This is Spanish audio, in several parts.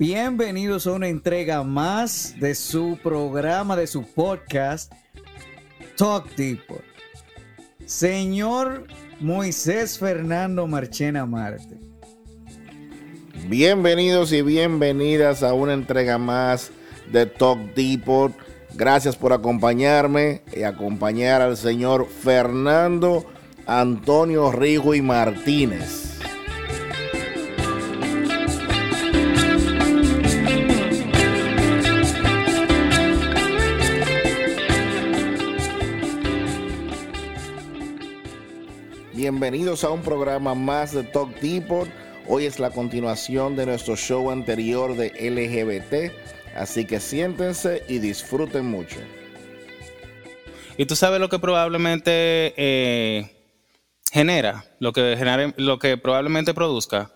Bienvenidos a una entrega más de su programa, de su podcast, Talk Deeper. Señor Moisés Fernando Marchena Marte. Bienvenidos y bienvenidas a una entrega más de Talk Depot. Gracias por acompañarme y acompañar al señor Fernando Antonio Rijo y Martínez. Bienvenidos a un programa más de Talk Depot. Hoy es la continuación de nuestro show anterior de LGBT, así que siéntense y disfruten mucho. Y tú sabes lo que probablemente eh, genera, lo que, genere, lo que probablemente produzca,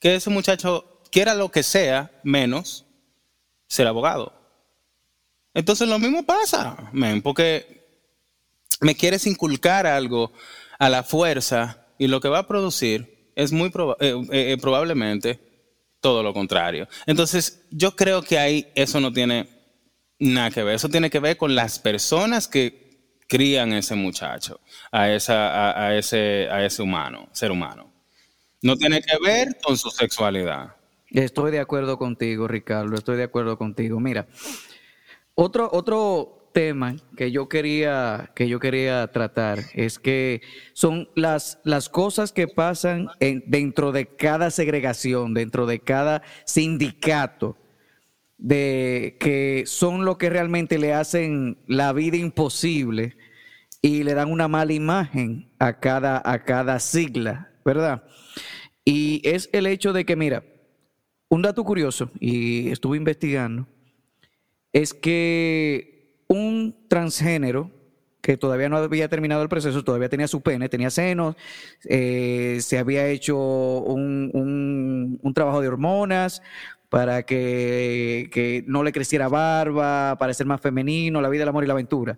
que ese muchacho quiera lo que sea menos ser abogado. Entonces lo mismo pasa, porque me quieres inculcar algo a la fuerza y lo que va a producir es muy eh, eh, probablemente todo lo contrario. Entonces, yo creo que ahí eso no tiene nada que ver. Eso tiene que ver con las personas que crían ese muchacho, a, esa, a, ese, a ese humano, ser humano. No tiene que ver con su sexualidad. Estoy de acuerdo contigo, Ricardo. Estoy de acuerdo contigo. Mira, otro, otro tema que yo quería, que yo quería tratar es que son las, las cosas que pasan en, dentro de cada segregación, dentro de cada sindicato, de que son lo que realmente le hacen la vida imposible y le dan una mala imagen a cada, a cada sigla, ¿verdad? Y es el hecho de que, mira, un dato curioso, y estuve investigando, es que un transgénero que todavía no había terminado el proceso, todavía tenía su pene, tenía senos, eh, se había hecho un, trabajo de hormonas para que, no le creciera barba, para ser más femenino, la vida, el amor y la aventura.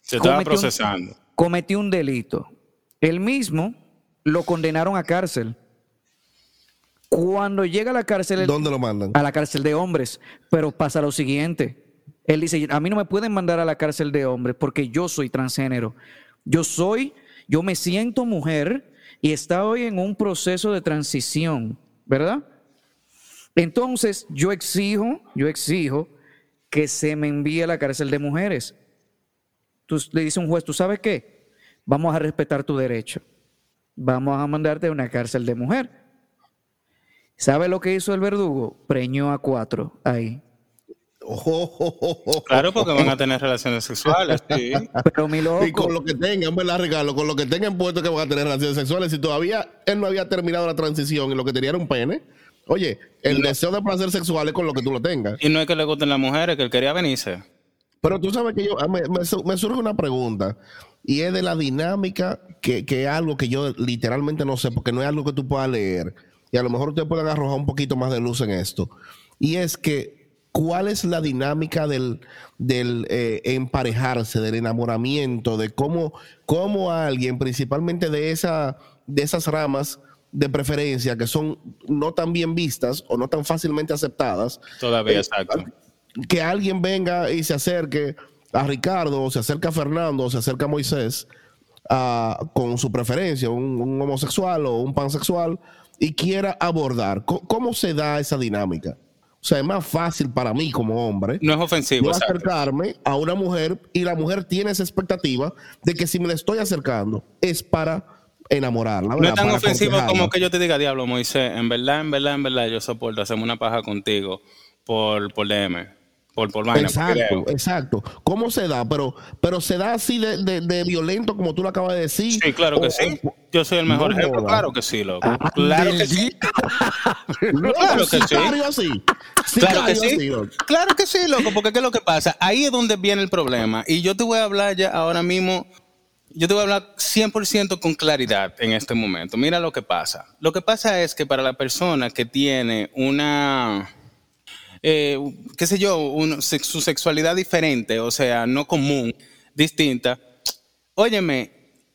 Se estaba procesando. cometió un delito. Él mismo lo condenaron a cárcel. Cuando llega a la cárcel... ¿Dónde lo mandan? A la cárcel de hombres. Pero pasa lo siguiente él dice, a mí no me pueden mandar a la cárcel de hombres porque yo soy transgénero. Yo soy, yo me siento mujer y estoy en un proceso de transición, ¿verdad? Entonces, yo exijo, yo exijo que se me envíe a la cárcel de mujeres. Tú, le dice un juez, ¿tú sabes qué? Vamos a respetar tu derecho. Vamos a mandarte a una cárcel de mujer. ¿Sabe lo que hizo el verdugo? Preñó a cuatro ahí. Claro, porque van a tener relaciones sexuales, sí. Pero mi loco. Y con lo que tengan, ¿verdad, Regalo? Con lo que tengan puesto que van a tener relaciones sexuales. Si todavía él no había terminado la transición y lo que tenía era un pene, oye, el deseo de placer sexual es con lo que tú lo tengas. Y no es que le gusten las mujeres, que él quería venirse. Pero tú sabes que yo, ah, me, me, surge una pregunta y es de la dinámica que, que es algo que yo literalmente no sé, porque no es algo que tú puedas leer. Y a lo mejor ustedes pueden arrojar un poquito más de luz en esto. Y es que cuál es la dinámica del, del eh, emparejarse, del enamoramiento, de cómo, cómo alguien, principalmente de, esa, de esas ramas de preferencia que son no tan bien vistas o no tan fácilmente aceptadas. Todavía, eh, exacto. Que alguien venga y se acerque a Ricardo, o se acerca a Fernando, o se acerca a Moisés con su preferencia, un, un, homosexual o un pansexual, y quiera abordar. ¿Cómo se da esa dinámica? O sea, es más fácil para mí como hombre. No es ofensivo. acercarme a una mujer y la mujer tiene esa expectativa de que si me le estoy acercando es para enamorarla. No es tan ofensivo como que yo te diga, diablo, Moisés, en verdad, en verdad, en verdad, yo soporto hacerme una paja contigo por, por DM. Por, por exacto, exacto. ¿Cómo se da? Pero, pero se da así de, de, violento como tú lo acabas de decir. Sí, claro que sí. Yo soy el mejor ejemplo. Claro que sí, loco. Ah, claro que sí. claro que sí. Así. Claro que sí. Claro que sí, loco. Porque ¿qué es lo que pasa? Ahí es donde viene el problema. Y yo te voy a hablar ya ahora mismo. Yo te voy a hablar 100% con claridad en este momento. Mira lo que pasa. Lo que pasa es que para la persona que tiene una eh, qué sé yo, su sexualidad diferente, o sea, no común, distinta. Óyeme,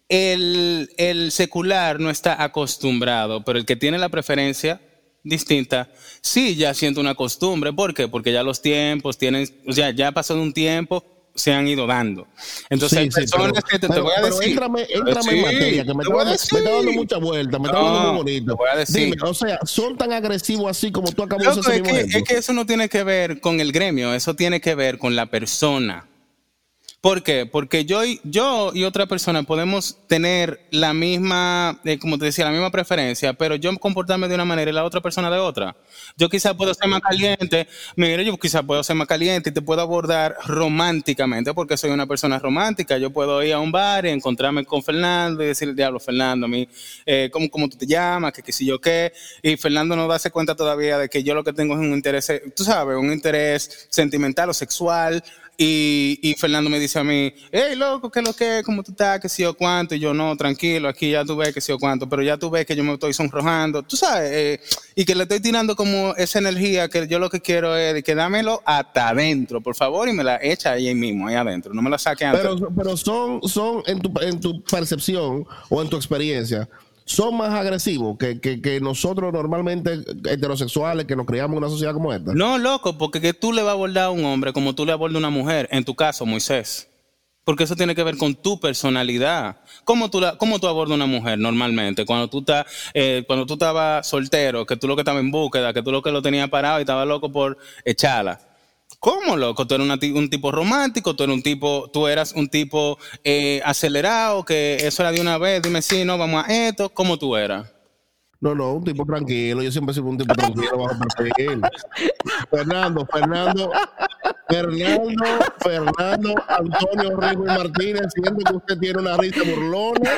el, el, secular no está acostumbrado, pero el que tiene la preferencia distinta, sí ya siento una costumbre. ¿Por qué? Porque ya los tiempos tienen, o sea, ya ha pasado un tiempo, se han ido dando. Entonces, hay personas que te, voy a decir. Éntrame, éntrame en materia, que me, está, me está dando mucha vuelta, me está dando muy bonito. Te voy a decir. Dime, o sea, son tan agresivos así como tú acabas de decir. Es, que, es que eso no tiene que ver con el gremio, eso tiene que ver con la persona. ¿Por qué? Porque yo y, yo y otra persona podemos tener la misma, eh, como te decía, la misma preferencia, pero yo comportarme de una manera y la otra persona de otra. Yo quizás puedo ser más caliente, mire, yo quizás puedo ser más caliente y te puedo abordar románticamente porque soy una persona romántica. Yo puedo ir a un bar y encontrarme con Fernando y decirle, diablo, Fernando, a mí, eh, ¿cómo, ¿cómo, tú te llamas? Que qué sé yo qué. Y Fernando no darse cuenta todavía de que yo lo que tengo es un interés, tú sabes, un interés sentimental o sexual y, y, Fernando me dice a mí, hey, loco, ¿qué es lo que ¿Cómo tú estás? ¿Qué sé yo cuánto? Y yo, no, tranquilo, aquí ya tú ves que sé yo cuánto, pero ya tú ves que yo me estoy sonrojando, tú sabes, eh, y que le estoy tirando como esa energía que yo lo que quiero es que dámelo hasta adentro, por favor, y me la echa ahí mismo, ahí adentro, no me la saque antes. Pero, pero son, son en, tu, en tu percepción o en tu experiencia, son más agresivos que, que, nosotros normalmente heterosexuales que nos criamos en una sociedad como esta. No, loco, porque que tú le vas a abordar a un hombre como tú le abordas a una mujer, en tu caso, Moisés. Porque eso tiene que ver con tu personalidad. ¿Cómo tú, la, cómo tú abordas a una mujer normalmente? Cuando tú, estás, eh, cuando tú estabas soltero, que tú lo que estabas en búsqueda, que tú lo que lo tenías parado y estabas loco por echarla. ¿Cómo, loco? Tú eres un tipo romántico, tú eres un tipo, tú eras un tipo eh, acelerado, que eso era de una vez, dime si no, vamos a esto, ¿cómo tú eras? No, no, un tipo tranquilo, yo siempre sido un tipo tranquilo bajo perfil. Fernando, Fernando, Fernando, Fernando, Antonio Rigo Martínez, siento que usted tiene una risa burlona.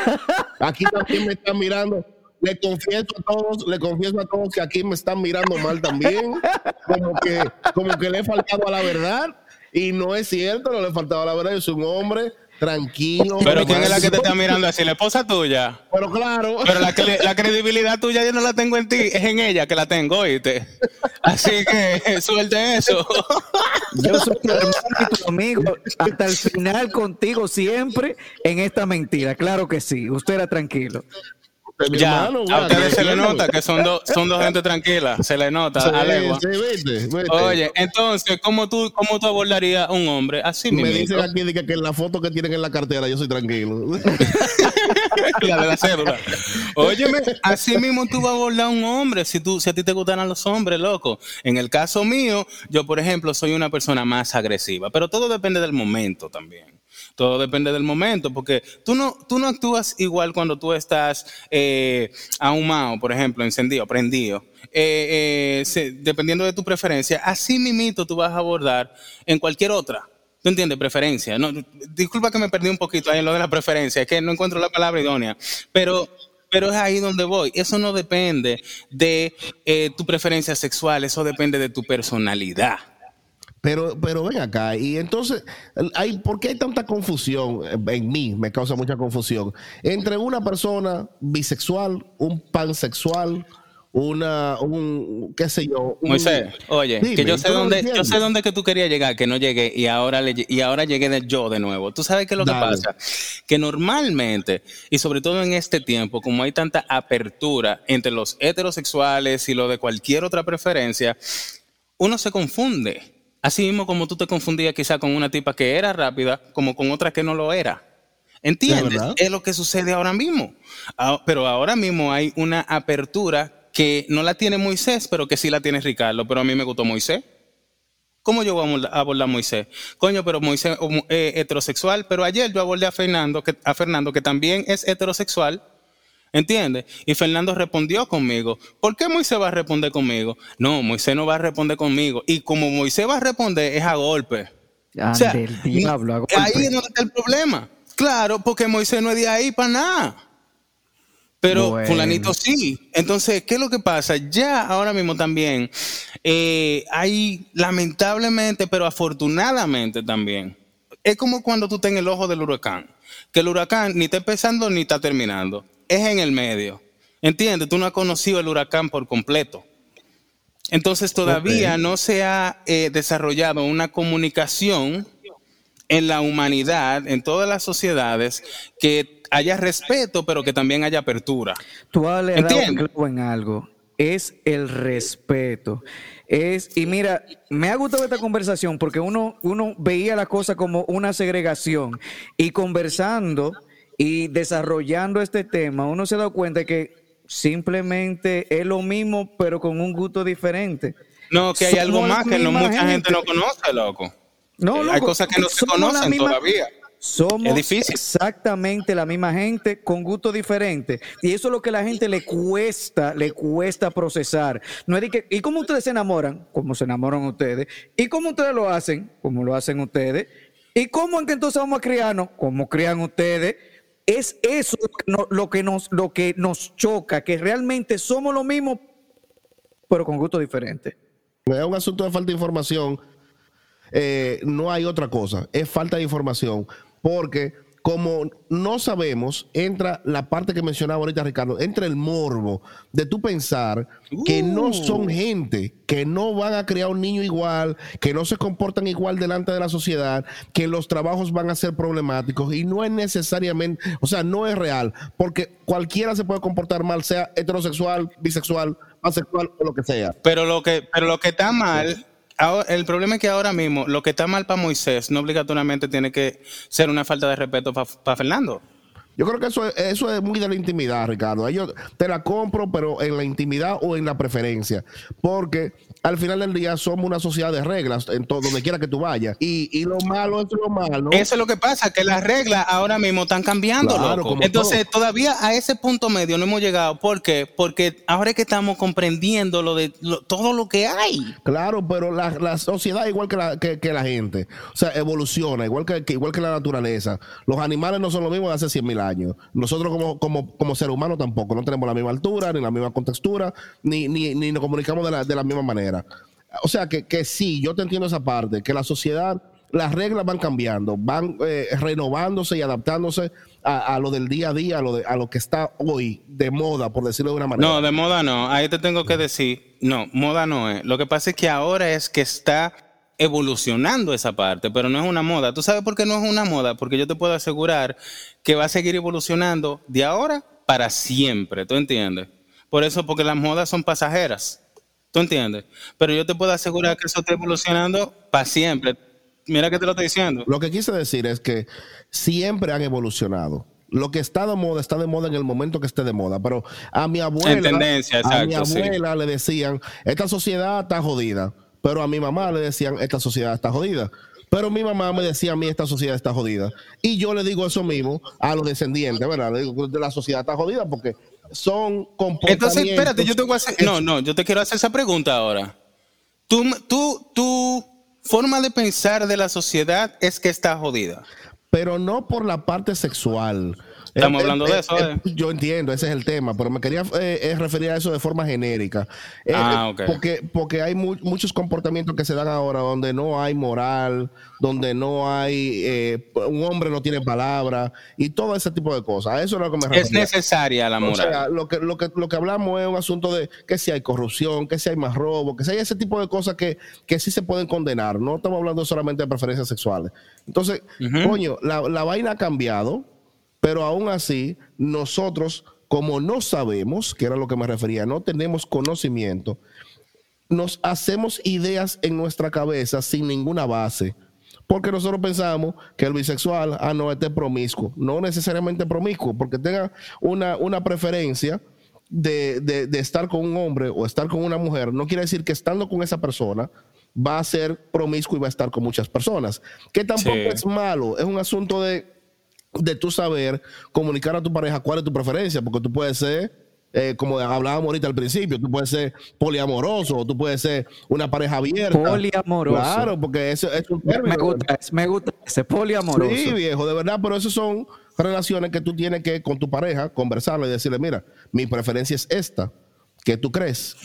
Aquí también me están mirando le confieso a todos, le confieso a todos que aquí me están mirando mal también, como que, como que le he faltado a la verdad, y no es cierto, no le he faltado a la verdad, yo soy un hombre tranquilo. Pero ¿quién es la que te está mirando así? La esposa tuya. Pero claro. Pero la, la, credibilidad tuya yo no la tengo en ti, es en ella que la tengo, oíste. Así que suelte eso. Yo soy tu hermano y tu amigo hasta el final contigo siempre en esta mentira. Claro que sí. Usted era tranquilo. Ya, a ustedes se le nota que son, dos son dos gente tranquila, se le nota a legua. Oye, entonces, ¿cómo tú, ¿cómo tú abordarías a un hombre así Me dicen aquí que, que en la foto que tienen en la cartera yo soy tranquilo. la de la cédula. Óyeme, así mismo tú vas a abordar a un hombre si, tú, si a ti te gustan los hombres, loco. En el caso mío, yo, por ejemplo, soy una persona más agresiva, pero todo depende del momento también. Todo depende del momento, porque tú no, tú no actúas igual cuando tú estás eh, ahumado, por ejemplo, encendido, prendido. Eh, eh, dependiendo de tu preferencia, así mimito tú vas a abordar en cualquier otra. ¿Tú entiendes? Preferencia. No, disculpa que me perdí un poquito ahí en lo de la preferencia, es que no encuentro la palabra idónea, pero pero es ahí donde voy. Eso no depende de tu preferencia sexual, eso depende de tu personalidad. Pero, pero ven acá, y entonces, hay, ¿por qué hay tanta confusión? En mí me causa mucha confusión. Entre una persona bisexual, un pansexual, una, un, qué sé yo. Moisés, oye, que yo sé dónde, yo sé dónde que tú querías llegar, que no llegué, y ahora le, y ahora llegué de yo de nuevo. Tú sabes qué es lo que pasa, que normalmente, y sobre todo en este tiempo, como hay tanta apertura entre los heterosexuales y lo de cualquier otra preferencia, uno se confunde Así mismo como tú te confundías quizá con una tipa que era rápida, como con otra que no lo era. ¿Entiendes? Es, lo que sucede ahora mismo. Ah, pero ahora mismo hay una apertura que no la tiene Moisés, pero que sí la tiene Ricardo. Pero a mí me gustó Moisés. ¿Cómo yo voy a abordar a Moisés? Coño, pero Moisés es eh, heterosexual. Pero ayer yo abordé a Fernando, que, a Fernando, que también es heterosexual ¿Entiendes? Y Fernando respondió conmigo. ¿Por qué Moisés va a responder conmigo? No, Moisés no va a responder conmigo. Y como Moisés va a responder es a golpe. o sea, diablo, a golpe. Ahí es donde está el problema. Claro, porque Moisés no es de ahí para nada. Pero fulanito sí. Entonces, ¿qué es lo que pasa? Ya ahora mismo también eh, hay, lamentablemente, pero afortunadamente también, es como cuando tú estás en el ojo del huracán, que el huracán ni está empezando ni está terminando es en el medio. ¿Entiendes? Tú no has conocido el huracán por completo. Entonces todavía no se ha eh, desarrollado una comunicación en la humanidad, en todas las sociedades, que haya respeto, pero que también haya apertura. Tú has en algo. es el respeto. Es, y mira, me ha gustado esta conversación porque uno, uno veía la cosa como una segregación y conversando y desarrollando este tema, uno se da cuenta que simplemente es lo mismo, pero con un gusto diferente. No, que hay algo más que no mucha gente. no conoce, loco. No, hay cosas que no se conocen todavía. Somos exactamente la misma gente con gustos diferentes. Y eso es lo que a la gente le cuesta, le cuesta procesar. No es que, ¿y cómo ustedes se enamoran? Como se enamoran ustedes. ¿Y cómo ustedes lo hacen? Como lo hacen ustedes. ¿Y cómo en que entonces vamos a criarnos? Como crían ustedes. Es eso lo que, nos, lo que nos choca, que realmente somos lo mismo, pero con gustos diferentes. Es un asunto de falta de información. Eh, no hay otra cosa, es falta de información porque como no sabemos, entra la parte que mencionaba ahorita Ricardo, entra el morbo de tú pensar que no uh. son gente, que no van a crear un niño igual, que no se comportan igual delante de la sociedad, que los trabajos van a ser problemáticos y no es necesariamente, o sea, no es real, porque cualquiera se puede comportar mal, sea heterosexual, bisexual, asexual o lo que sea. Pero lo que, pero lo que está mal el problema es que ahora mismo lo que está mal para Moisés no obligatoriamente tiene que ser una falta de respeto para Fernando. Yo creo que eso es, eso es muy de la intimidad, Ricardo. Ellos te la compro, pero en la intimidad o en la preferencia. Porque al final del día somos una sociedad de reglas en todo, donde quiera que tú vayas. Y, lo malo es lo malo. Eso es lo que pasa, que las reglas ahora mismo están cambiando, loco. Entonces, todavía a ese punto medio no hemos llegado. ¿Por qué? Porque ahora es que estamos comprendiendo lo de todo lo que hay. Claro, pero la, sociedad igual que la, que, la gente. O sea, evoluciona, igual que, igual que la naturaleza. Los animales no son lo mismo de hace 100 mil años. Nosotros como, como, como ser humano tampoco. No tenemos la misma altura, ni la misma contextura, ni, ni, ni nos comunicamos de la, de la misma manera. O sea que, que sí, yo te entiendo esa parte, que la sociedad, las reglas van cambiando, van eh, renovándose y adaptándose a, lo del día a día, a lo, de, a lo que está hoy de moda, por decirlo de una manera. No, de moda no. Ahí te tengo que decir, no, moda no es. Lo que pasa es que ahora es que está evolucionando esa parte, pero no es una moda. ¿Tú sabes por qué no es una moda? Porque yo te puedo asegurar que va a seguir evolucionando de ahora para siempre, ¿tú entiendes? Por eso, porque las modas son pasajeras. ¿Tú entiendes? Pero yo te puedo asegurar que eso está evolucionando para siempre. Mira que te lo estoy diciendo. Lo que quise decir es que siempre han evolucionado. Lo que está de moda está de moda en el momento que esté de moda. Pero a mi abuela, a mi abuela le decían, esta sociedad está jodida. Pero a mi mamá le decían, esta sociedad está jodida. Pero mi mamá me decía a mí, esta sociedad está jodida. Y yo le digo eso mismo a los descendientes, ¿verdad? Le digo, la sociedad está jodida porque son comportamientos. Entonces, espérate, yo te voy a hacer. No, no, yo te quiero hacer esa pregunta ahora. Tú, tú, tu forma de pensar de la sociedad es que está jodida. Pero no por la parte sexual. Estamos hablando de eso. ¿eh? Yo entiendo, ese es el tema, pero me quería eh, referir a eso de forma genérica. Eh, ah, okay. porque, porque hay muchos comportamientos que se dan ahora donde no hay moral, donde no hay, un hombre no tiene palabra y todo ese tipo de cosas. A eso es lo que me refiero. Es necesaria la moral. O sea, lo que, lo, que, lo que hablamos es un asunto de que si hay corrupción, que si hay más robo, que si hay ese tipo de cosas que, que sí se pueden condenar. No estamos hablando solamente de preferencias sexuales. Entonces, coño, la, la vaina ha cambiado pero aún así, nosotros, como no sabemos, que era lo que me refería, no tenemos conocimiento, nos hacemos ideas en nuestra cabeza sin ninguna base. Porque nosotros pensamos que el bisexual, ah, no, este es promiscuo. No necesariamente promiscuo, porque tenga una, una preferencia de, de, estar con un hombre o estar con una mujer, no quiere decir que estando con esa persona va a ser promiscuo y va a estar con muchas personas. Que tampoco es malo, es un asunto de de tú saber comunicar a tu pareja cuál es tu preferencia, porque tú puedes ser, eh, como hablábamos ahorita al principio, tú puedes ser poliamoroso, tú puedes ser una pareja abierta. Poliamoroso. Claro, porque eso es un término. Me gusta, me gusta ese poliamoroso. Sí, viejo, de verdad, pero eso son relaciones que tú tienes que con tu pareja conversarle y decirle, mira, mi preferencia es esta, ¿qué tú crees?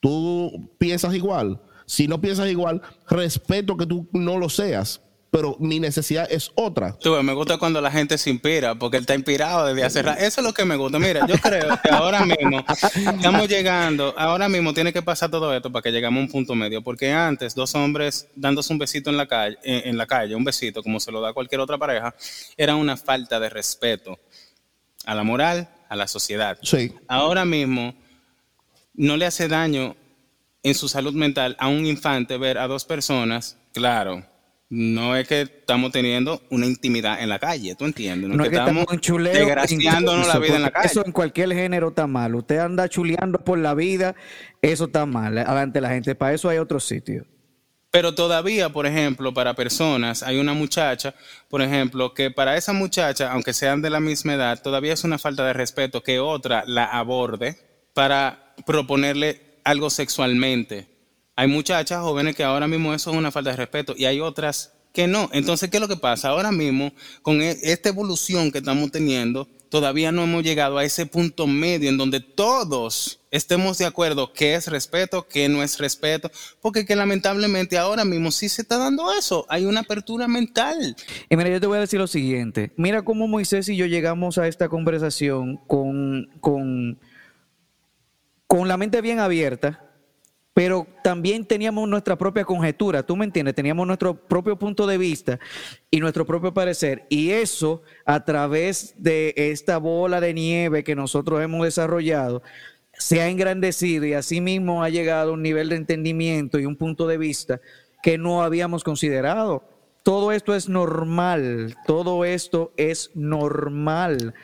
¿Tú piensas igual? Si no piensas igual, respeto que tú no lo seas, pero mi necesidad es otra. me gusta cuando la gente se inspira, porque él está inspirado desde hace rato. Eso es lo que me gusta. Mira, yo creo que ahora mismo estamos llegando, ahora mismo tiene que pasar todo esto para que lleguemos a un punto medio, porque antes dos hombres dándose un besito en la calle, en la calle, un besito como se lo da cualquier otra pareja, era una falta de respeto a la moral, a la sociedad. Sí. Ahora mismo no le hace daño en su salud mental a un infante ver a dos personas, claro, no es que estamos teniendo una intimidad en la calle, ¿tú entiendes? No, es que, estamos, desgraciándonos la vida en la calle. Eso en cualquier género está mal. Usted anda chuleando por la vida, eso está mal, adelante la gente. Para eso hay otro sitio. Pero todavía, por ejemplo, para personas, hay una muchacha, por ejemplo, que para esa muchacha, aunque sean de la misma edad, todavía es una falta de respeto que otra la aborde para proponerle algo sexualmente. Hay muchachas jóvenes que ahora mismo eso es una falta de respeto y hay otras que no. Entonces, ¿qué es lo que pasa? Ahora mismo, con e, esta evolución que estamos teniendo, todavía no hemos llegado a ese punto medio en donde todos estemos de acuerdo qué es respeto, qué no es respeto, porque que lamentablemente ahora mismo sí se está dando eso, hay una apertura mental. Y mira, yo te voy a decir lo siguiente, mira cómo Moisés y yo llegamos a esta conversación con, con con la mente bien abierta, pero también teníamos nuestra propia conjetura, tú me entiendes, teníamos nuestro propio punto de vista y nuestro propio parecer. Y eso a través de esta bola de nieve que nosotros hemos desarrollado, se ha engrandecido y asimismo ha llegado a un nivel de entendimiento y un punto de vista que no habíamos considerado. Todo esto es normal, todo esto es normal.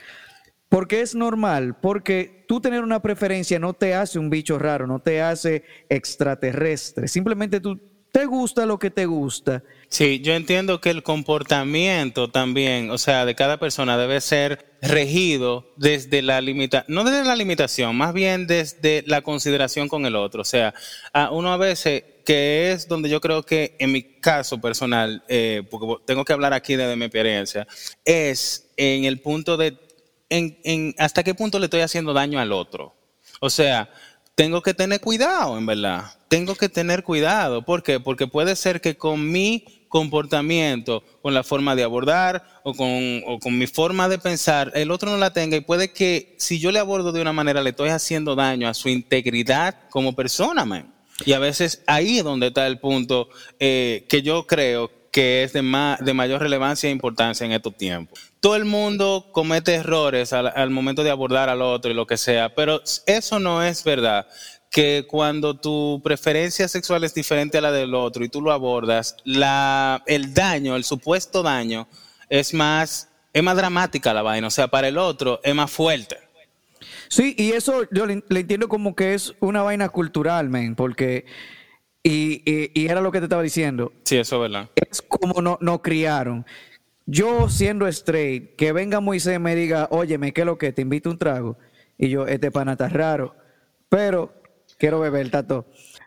¿Por qué es normal? Porque tú tener una preferencia no te hace un bicho raro, no te hace extraterrestre. Simplemente tú te gusta lo que te gusta. Sí, yo entiendo que el comportamiento también, o sea, de cada persona debe ser regido desde la limitación, no desde la limitación, más bien desde la consideración con el otro. O sea, a uno a veces, que es donde yo creo que en mi caso personal, eh, porque tengo que hablar aquí desde mi experiencia, es en el punto de en, hasta qué punto le estoy haciendo daño al otro. O sea, tengo que tener cuidado, en verdad. Tengo que tener cuidado. ¿Por qué? Porque puede ser que con mi comportamiento, con la forma de abordar o con, o con, mi forma de pensar, el otro no la tenga y puede que si yo le abordo de una manera le estoy haciendo daño a su integridad como persona, man. Y a veces ahí es donde está el punto eh, que yo creo que es de, de mayor relevancia e importancia en estos tiempos. Todo el mundo comete errores al, momento de abordar al otro y lo que sea, pero eso no es verdad que cuando tu preferencia sexual es diferente a la del otro y tú lo abordas, la, el daño, el supuesto daño, es más, es más dramática la vaina. O sea, para el otro es más fuerte. Sí, y eso yo le, entiendo como que es una vaina cultural, men, porque y, y, era lo que te estaba diciendo. Sí, eso es verdad. Es como nos no criaron. Yo siendo straight, que venga Moisés y me diga, óyeme, ¿qué es lo que? Te invito un trago. Y yo, este pana está raro. Pero quiero beber, tato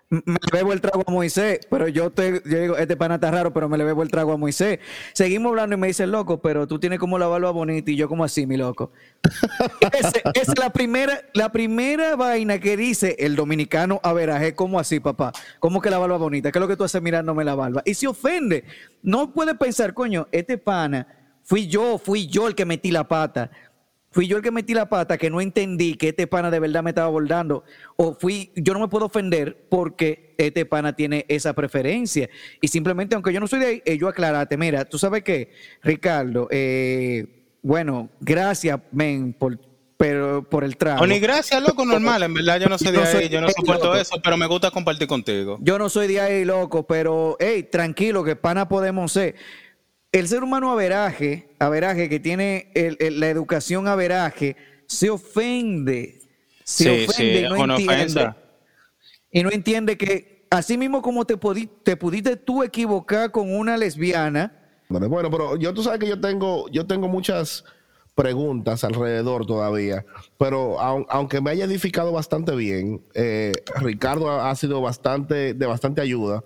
me bebo el trago a Moisés, pero yo te yo digo, este pana está raro, pero me le bebo el trago a Moisés. Seguimos hablando y me dice, loco, pero tú tienes como la barba bonita y yo como así, mi loco. Esa es la primera, la primera vaina que dice el dominicano a veraje, como así, papá? ¿Cómo que la barba bonita? ¿Qué es lo que tú haces mirándome la barba? Y se ofende. No puede pensar, coño, este pana, fui yo, fui yo el que metí la pata fui yo el que metí la pata, que no entendí que este pana de verdad me estaba abordando, o fui, yo no me puedo ofender porque este pana tiene esa preferencia. Y simplemente, aunque yo no soy de ahí, eh, yo aclarate, mira, tú sabes qué, Ricardo, eh, bueno, gracias, men, por, pero, por el trago. ni gracias, loco, normal, en verdad yo no soy de ahí, yo no soporto eso, pero me gusta compartir contigo. Yo no soy de ahí, loco, pero, hey, tranquilo, que pana podemos ser el ser humano averaje, averaje que tiene la educación averaje, se ofende. Se ofende y no entiende. Y no entiende que así mismo como te, te pudiste tú equivocar con una lesbiana. Bueno, pero yo tú sabes que yo tengo, yo tengo muchas preguntas alrededor todavía, pero aunque me haya edificado bastante bien, eh, Ricardo ha, sido bastante, de bastante ayuda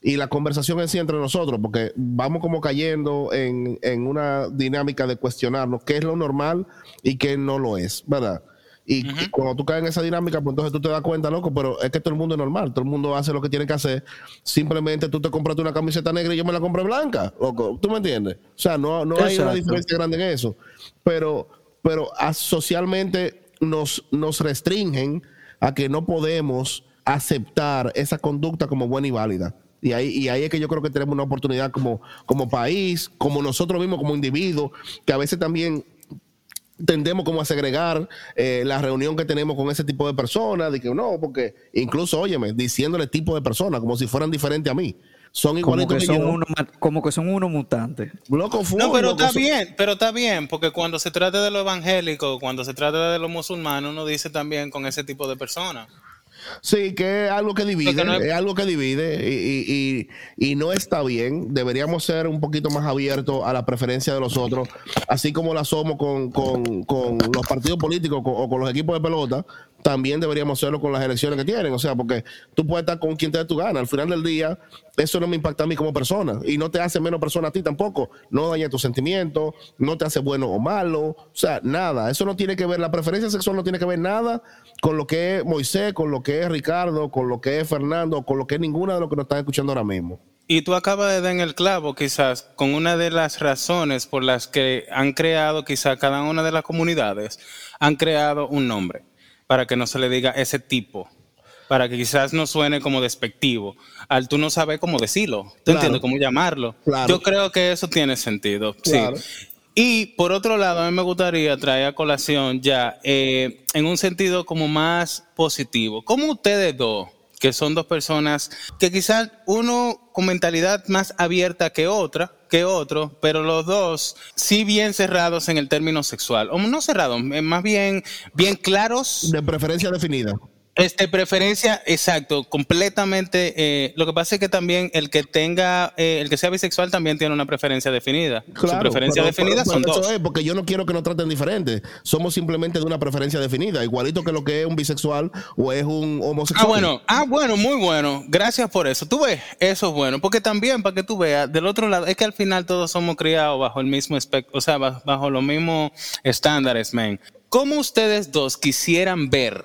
y la conversación es sí entre nosotros, porque vamos como cayendo en, una dinámica de cuestionarnos qué es lo normal y qué no lo es, ¿verdad? Y cuando tú caes en esa dinámica, pues entonces tú te das cuenta, loco, pero es que todo el mundo es normal, todo el mundo hace lo que tiene que hacer. Simplemente tú te compraste una camiseta negra y yo me la compré blanca, loco. ¿Tú me entiendes? O sea, no, no hay una diferencia grande en eso. Pero, pero socialmente nos, nos restringen a que no podemos aceptar esa conducta como buena y válida. Y ahí, y ahí es que yo creo que tenemos una oportunidad como, como país, como nosotros mismos, como individuos, que a veces también tendemos como a segregar eh, la reunión que tenemos con ese tipo de personas, de que no, porque incluso, óyeme, diciéndole tipo de personas, como si fueran diferentes a mí. Son igualitos como que, que son uno, como que son unos mutantes. Loco, fue, No, pero loco, está son- bien, pero está bien, porque cuando se trata de lo evangélico, cuando se trata de los musulmanes, uno dice también con ese tipo de personas. Sí, que es algo que divide, no es- es algo que divide y, y- y- y no está bien. Deberíamos ser un poquito más abiertos a la preferencia de los otros, así como la somos con, con- con los partidos políticos con- o con los equipos de pelota, también deberíamos hacerlo con las elecciones que tienen. O sea, porque tú puedes estar con quien te dé tu gana. Al final del día, eso no me impacta a mí como persona y no te hace menos persona a ti tampoco. No daña tus sentimientos, no te hace bueno o malo. O sea, nada. Eso no tiene que ver, la preferencia sexual no tiene que ver nada con lo que es Moisés, con lo que es Ricardo, con lo que es Fernando, con lo que es ninguna de los que nos están escuchando ahora mismo. Y tú acabas de dar en el clavo, quizás, con una de las razones por las que han creado, quizás cada una de las comunidades, han creado un nombre para que no se le diga ese tipo, para que quizás no suene como despectivo, al tú no sabes cómo decirlo, ¿tú Claro. entiendes cómo llamarlo? Claro. Yo creo que eso tiene sentido, Claro. sí. Y por otro lado, a mí me gustaría traer a colación ya eh, en un sentido como más positivo. ¿Cómo ustedes dos, que son dos personas que quizás uno con mentalidad más abierta que otra, que otro, pero los dos sí bien cerrados en el término sexual, o no cerrados, eh, más bien bien claros De preferencia definida. Este, preferencia, exacto, completamente. eh, lo que pasa es que también el que tenga, eh, el que sea bisexual también tiene una preferencia definida. Su Claro, preferencia pero- definida pero- son pero eso dos. es porque yo no quiero que nos traten diferente. Somos simplemente de una preferencia definida, igualito que lo que es un bisexual o es un homosexual. Ah, bueno, ah, bueno, muy bueno. Gracias por eso. Tú ves, eso es bueno. Porque también, para que tú veas, del otro lado, es que al final todos somos criados bajo el mismo espectro, o sea, ba- bajo los mismos estándares, men. ¿Cómo ustedes dos quisieran ver?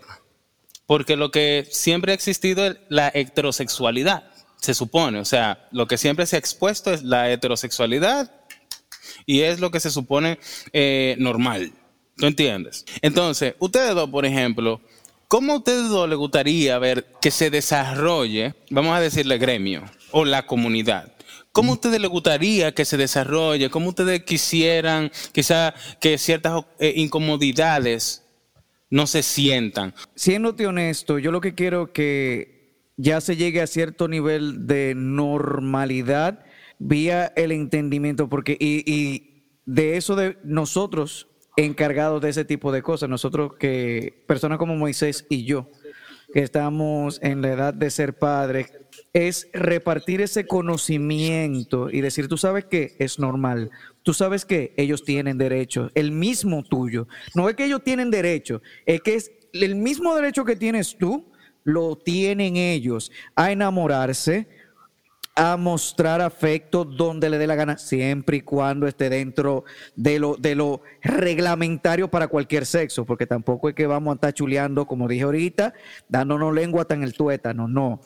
Porque lo que siempre ha existido es la heterosexualidad, se supone. O sea, lo que siempre se ha expuesto es la heterosexualidad y es lo que se supone eh, normal. ¿Tú entiendes? Entonces, ustedes dos, por ejemplo, ¿cómo a ustedes dos les gustaría ver que se desarrolle, vamos a decirle gremio o la comunidad? ¿Cómo a ustedes les gustaría que se desarrolle? ¿Cómo ustedes quisieran quizá que ciertas eh, incomodidades no se sientan? Siéndote honesto, yo lo que quiero que ya se llegue a cierto nivel de normalidad vía el entendimiento, porque y, y de eso de nosotros encargados de ese tipo de cosas, nosotros que personas como Moisés y yo, que estamos en la edad de ser padres, es repartir ese conocimiento y decir, tú sabes que es normal, tú sabes que ellos tienen derecho, el mismo tuyo. No es que ellos tienen derecho, es que es el mismo derecho que tienes tú, lo tienen ellos a enamorarse, a mostrar afecto donde le dé la gana, siempre y cuando esté dentro de lo, de lo reglamentario para cualquier sexo, porque tampoco es que vamos a estar chuleando, como dije ahorita, dándonos lengua en el tuétano, no.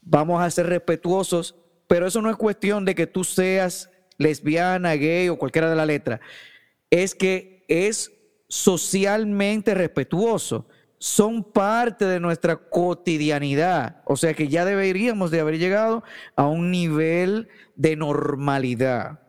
Vamos a ser respetuosos, pero eso no es cuestión de que tú seas lesbiana, gay o cualquiera de la letra. Es que es socialmente respetuoso. Son parte de nuestra cotidianidad. O sea que ya deberíamos de haber llegado a un nivel de normalidad.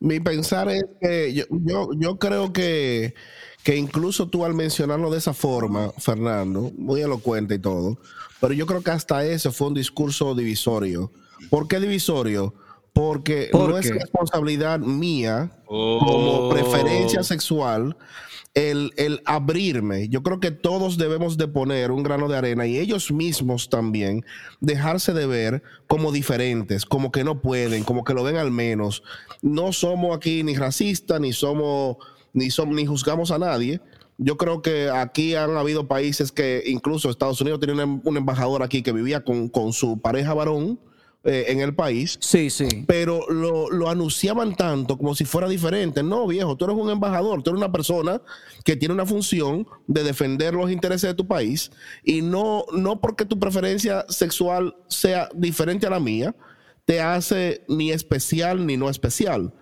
Mi pensar es que yo, yo, yo creo que, que incluso tú al mencionarlo de esa forma, Fernando, muy elocuente y todo, pero yo creo que hasta ese fue un discurso divisorio. ¿Por qué divisorio? Porque ¿Por no es responsabilidad mía Oh. como preferencia sexual el, el abrirme. Yo creo que todos debemos de poner un grano de arena y ellos mismos también dejarse de ver como diferentes, como que no pueden, como que lo ven al menos. No somos aquí ni racistas, ni somos, ni somos, ni juzgamos a nadie. Yo creo que aquí han habido países que incluso Estados Unidos tiene un, un embajador aquí que vivía con, con su pareja varón eh, en el país Sí, sí. pero lo, lo anunciaban tanto como si fuera diferente. No, viejo, tú eres un embajador, tú eres una persona que tiene una función de defender los intereses de tu país y no, no porque tu preferencia sexual sea diferente a la mía, te hace ni especial ni no especial.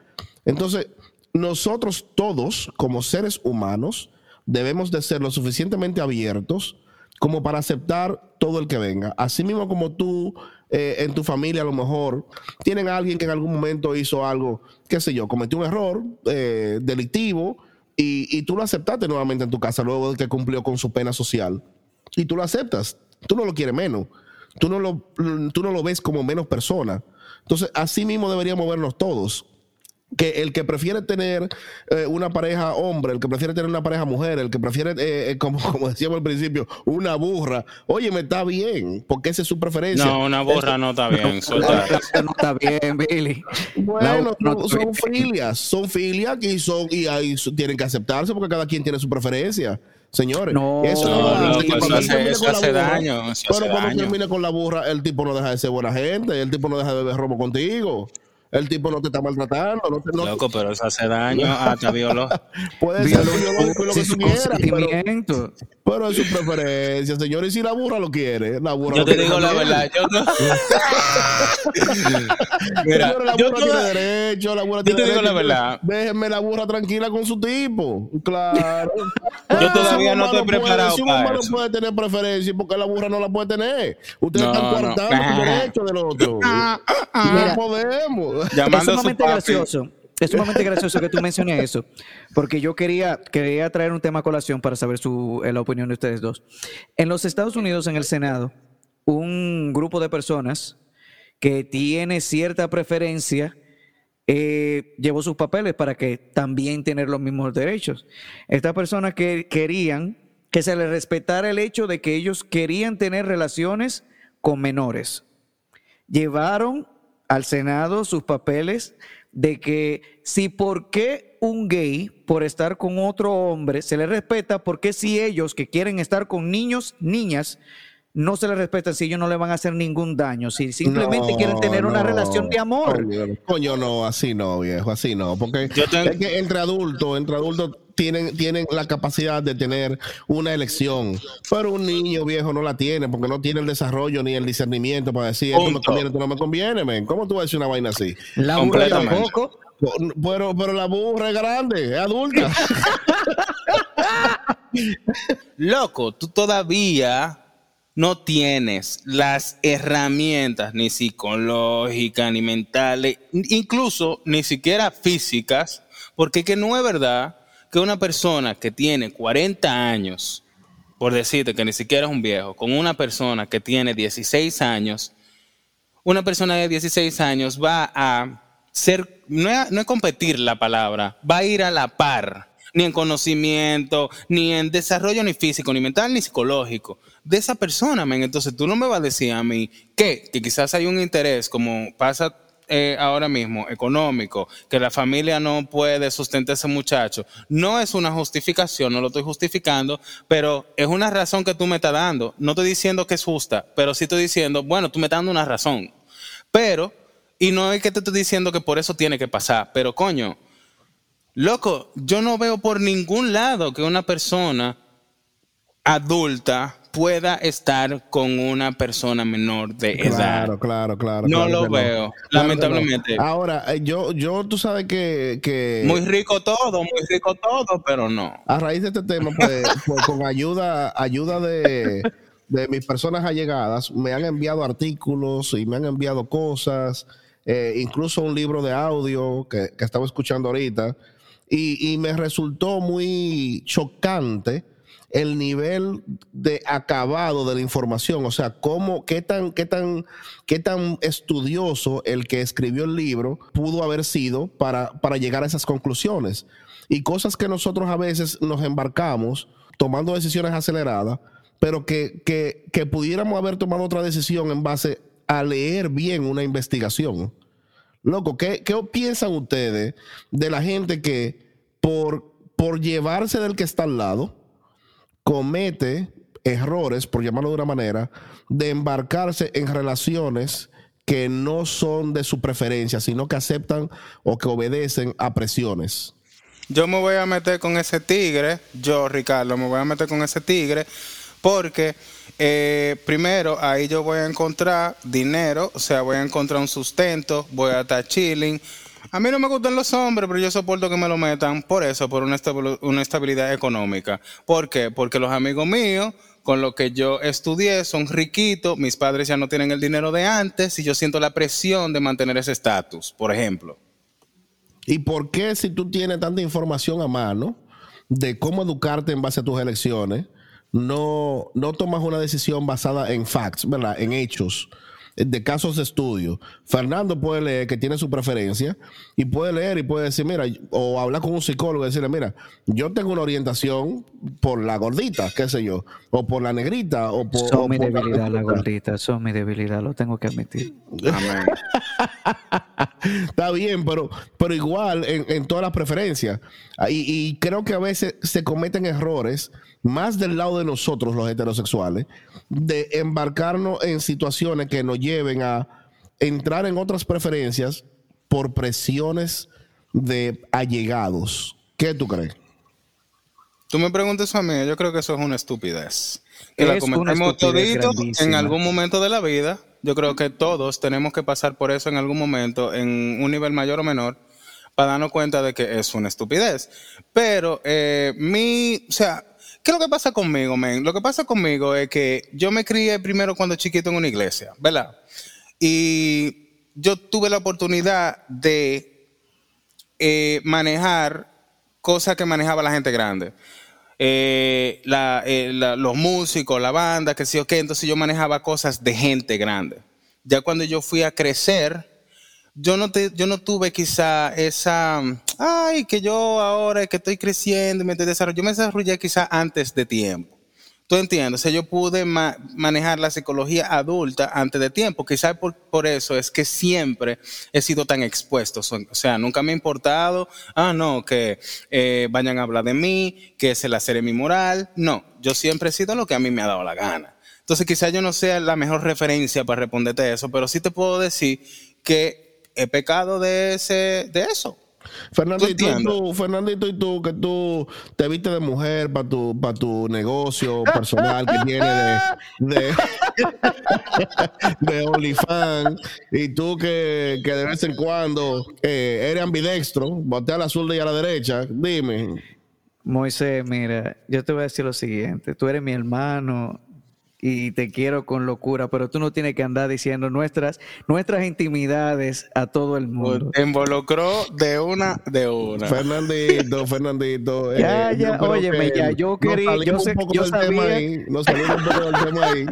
Entonces, nosotros todos, como seres humanos, debemos de ser lo suficientemente abiertos como para aceptar todo el que venga. Así mismo como tú eh, en tu familia a lo mejor tienen a alguien que en algún momento hizo algo, qué sé yo, cometió un error eh, delictivo y y, tú lo aceptaste nuevamente en tu casa luego de que cumplió con su pena social. Y tú lo aceptas. Tú no lo quieres menos. Tú no lo, tú no lo ves como menos persona. Entonces, así mismo deberíamos vernos todos que el que prefiere tener eh, una pareja hombre, el que prefiere tener una pareja mujer, el que prefiere, eh, eh, como, como decíamos al principio, una burra, oye, me está bien, porque esa es su preferencia. No, una burra no está bien. no está bien, Billy. Bueno, son filias, son filias y, son, y ahí tienen que aceptarse porque cada quien tiene su preferencia. Señores, no, eso, no, eso hace, eso hace daño. pero cuando termine con la burra, el tipo no deja de ser buena gente, el tipo no deja de beber robo contigo el tipo no te está maltratando. No te, no Loco, pero eso hace daño hasta violó. Puede ser biológico lo que tú quieras. Pero, pero, es su preferencia, señor. Y si la burra lo quiere, la burra Yo te digo la verdad. Yo no... Mira, la burra tiene derecho, la burra yo tiene te digo derecho. la verdad. Déjenme la burra tranquila con su tipo. Claro. yo todavía no estoy preparado puede, para Si un humano puede tener preferencia, porque la burra no la puede tener. Ustedes No, están no. coartando el derecho del otro. no podemos. Es sumamente gracioso. Es sumamente gracioso que tú menciones eso, porque yo quería, quería traer un tema a colación para saber su, eh, la opinión de ustedes dos. En los Estados Unidos, en el Senado, un grupo de personas que tiene cierta preferencia eh, llevó sus papeles para que también tener los mismos derechos. Estas personas que querían que se les respetara el hecho de que ellos querían tener relaciones con menores. Llevaron al Senado sus papeles de que si por qué un gay por estar con otro hombre se le respeta, por qué si ellos que quieren estar con niños, niñas, no se les respeta si ellos no le van a hacer ningún daño, si simplemente No, quieren tener una relación de amor. Coño, coño, no, así no, viejo, así no. Porque Yo tengo- es que entre adultos, entre adultos tienen, tienen la capacidad de tener una elección. Pero un niño viejo no la tiene porque no tiene el desarrollo ni el discernimiento para decir esto me conviene, esto no me conviene, men. ¿Cómo tú vas a decir una vaina así? La burra tampoco. Pero, pero la burra es grande, es adulta. Loco, tú todavía no tienes las herramientas ni psicológicas, ni mentales, incluso ni siquiera físicas, porque que no es verdad que una persona que tiene 40 años, por decirte que ni siquiera es un viejo, con una persona que tiene 16 años, una persona de 16 años va a ser, no es, no es competir la palabra, va a ir a la par, ni en conocimiento, ni en desarrollo ni físico, ni mental, ni psicológico, de esa persona. Entonces tú no me vas a decir a mí que, que quizás hay un interés, como pasa eh, ahora mismo, económico, que la familia no puede sustentar a ese muchacho. No es una justificación, no lo estoy justificando, pero es una razón que tú me estás dando. No estoy diciendo que es justa, pero sí estoy diciendo, bueno, tú me estás dando una razón. Pero, y no es que te estoy diciendo que por eso tiene que pasar, pero coño, loco, yo no veo por ningún lado que una persona adulta pueda estar con una persona menor de edad. Claro, claro, claro. No claro lo veo, lamentablemente. no. Ahora, eh, yo, yo, tú sabes que, que Muy rico todo, muy rico todo, pero no. a raíz de este tema, pues, pues, con ayuda, ayuda de, de mis personas allegadas, me han enviado artículos y me han enviado cosas, eh, incluso un libro de audio que, que estaba escuchando ahorita, y, me resultó muy chocante el nivel de acabado de la información, o sea, cómo, qué tan, qué tan, qué tan estudioso el que escribió el libro pudo haber sido para, para llegar a esas conclusiones. Y cosas que nosotros a veces nos embarcamos tomando decisiones aceleradas, pero que, que, que pudiéramos haber tomado otra decisión en base a leer bien una investigación. Loco, ¿qué, qué piensan ustedes de la gente que por, por llevarse del que está al lado, comete errores, por llamarlo de una manera, de embarcarse en relaciones que no son de su preferencia, sino que aceptan o que obedecen a presiones. Yo me voy a meter con ese tigre, yo Ricardo, me voy a meter con ese tigre, porque eh, primero ahí yo voy a encontrar dinero, o sea, voy a encontrar un sustento, voy a estar chilling. A mí no me gustan los hombres, pero yo soporto que me lo metan por eso, por una, una estabilidad económica. ¿Por qué? Porque los amigos míos con los que yo estudié son riquitos, mis padres ya no tienen el dinero de antes y yo siento la presión de mantener ese estatus, por ejemplo. ¿Y por qué si tú tienes tanta información a mano de cómo educarte en base a tus elecciones, no, no tomas una decisión basada en facts, ¿verdad? En hechos de casos de estudio. Fernando puede leer que tiene su preferencia y puede leer y puede decir, mira, o hablar con un psicólogo y decirle, mira, yo tengo una orientación por la gordita, qué sé yo, o por la negrita, o por... Son mi debilidad, la, gordita, son mi debilidad, lo tengo que admitir. Está bien, pero, pero igual en, todas las preferencias. Ah, y, y creo que a veces se cometen errores más del lado de nosotros, los heterosexuales, de embarcarnos en situaciones que nos lleven a entrar en otras preferencias por presiones de allegados. ¿Qué tú crees? Tú me preguntas a mí, yo creo que eso es una estupidez. Que la cometemos todito en algún momento de la vida. Yo creo que todos tenemos que pasar por eso en algún momento, en un nivel mayor o menor, para darnos cuenta de que es una estupidez. Pero eh, mi, o sea, ¿Qué es lo que pasa conmigo, men? Lo que pasa conmigo es que yo me crié primero cuando chiquito en una iglesia, ¿verdad? Y yo tuve la oportunidad de eh, manejar cosas que manejaba la gente grande. Eh, eh, los músicos, la banda, que sí o qué. Entonces yo manejaba cosas de gente grande. Ya cuando yo fui a crecer, yo no, te, yo no tuve quizá esa, ay, que yo ahora que estoy creciendo, me desarrollando, yo me desarrollé quizá antes de tiempo. ¿Tú entiendes? O sea, yo pude manejar la psicología adulta antes de tiempo. Quizá por, por, eso es que siempre he sido tan expuesto. O sea, nunca me ha importado, ah, no, que eh, vayan a hablar de mí, que se la seré mi moral. No, yo siempre he sido lo que a mí me ha dado la gana. Entonces, quizá yo no sea la mejor referencia para responderte eso, pero sí te puedo decir que he pecado de ese, de eso. Fernandito, ¿y tú, Fernandito, y tú, que tú te viste de mujer para tu, para tu negocio personal que tiene de, de, de OnlyFans, y tú que, que, de vez en cuando eh, eres ambidextro, botea a la azul y a la derecha, dime. Moisés, mira, yo te voy a decir lo siguiente, tú eres mi hermano, y te quiero con locura, pero tú no tienes que andar diciendo nuestras, nuestras intimidades a todo el mundo. involucró de una, de una. Fernandito, Fernandito. ya, eh, ya, óyeme, ya, yo quería, yo sé, yo sabía. Ahí, nos salimos un poco del tema ahí,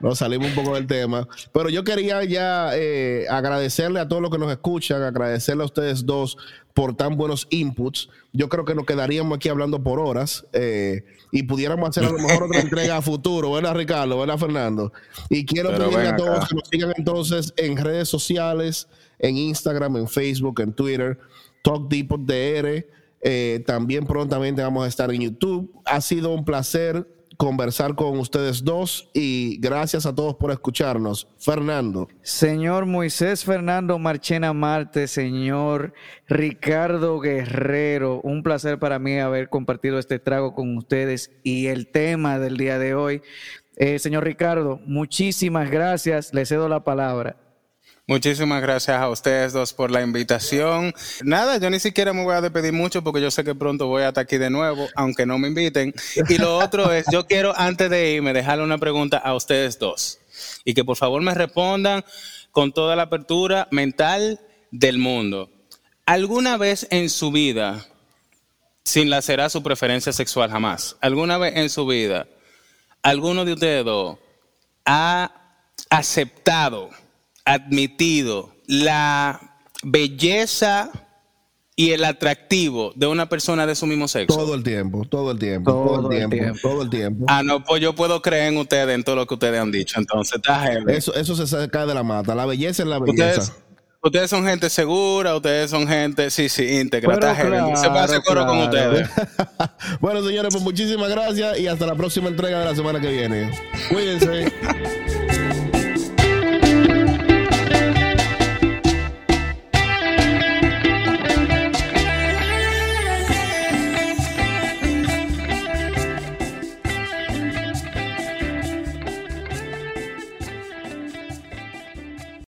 nos salimos un poco del tema, pero yo quería ya eh, agradecerle a todos los que nos escuchan, agradecerle a ustedes dos por tan buenos inputs. Yo creo que nos quedaríamos aquí hablando por horas. Eh, y pudiéramos hacer a lo mejor otra entrega a futuro, ¿verdad, Ricardo? ¿verdad, Fernando? Y quiero pedirle a todos que nos sigan entonces en redes sociales, en Instagram, en Facebook, en Twitter, Talk DR. Eh, también prontamente vamos a estar en YouTube. Ha sido un placer conversar con ustedes dos y gracias a todos por escucharnos. Fernando. Señor Moisés Fernando Marchena Marte, señor Ricardo Guerrero, un placer para mí haber compartido este trago con ustedes y el tema del día de hoy. Eh, señor Ricardo, muchísimas gracias, le cedo la palabra. Muchísimas gracias a ustedes dos por la invitación. Nada, yo ni siquiera me voy a despedir mucho porque yo sé que pronto voy a estar aquí de nuevo, aunque no me inviten. Y lo otro es, yo quiero antes de irme dejarle una pregunta a ustedes dos y que por favor me respondan con toda la apertura mental del mundo. ¿Alguna vez en su vida, sin lacerar su preferencia sexual jamás, alguna vez en su vida, alguno de ustedes dos ha aceptado admitido la belleza y el atractivo de una persona de su mismo sexo? Todo el tiempo, todo el tiempo, todo, el tiempo, todo el tiempo. Ah, no, pues yo puedo creer en ustedes, en todo lo que ustedes han dicho. Entonces, está Eso, eso se cae de la mata. La belleza es la belleza. Ustedes, son gente segura, ustedes son gente, sí, sí, íntegra. se pasa coro con ustedes. bueno, señores, pues muchísimas gracias y hasta la próxima entrega de la semana que viene. Cuídense.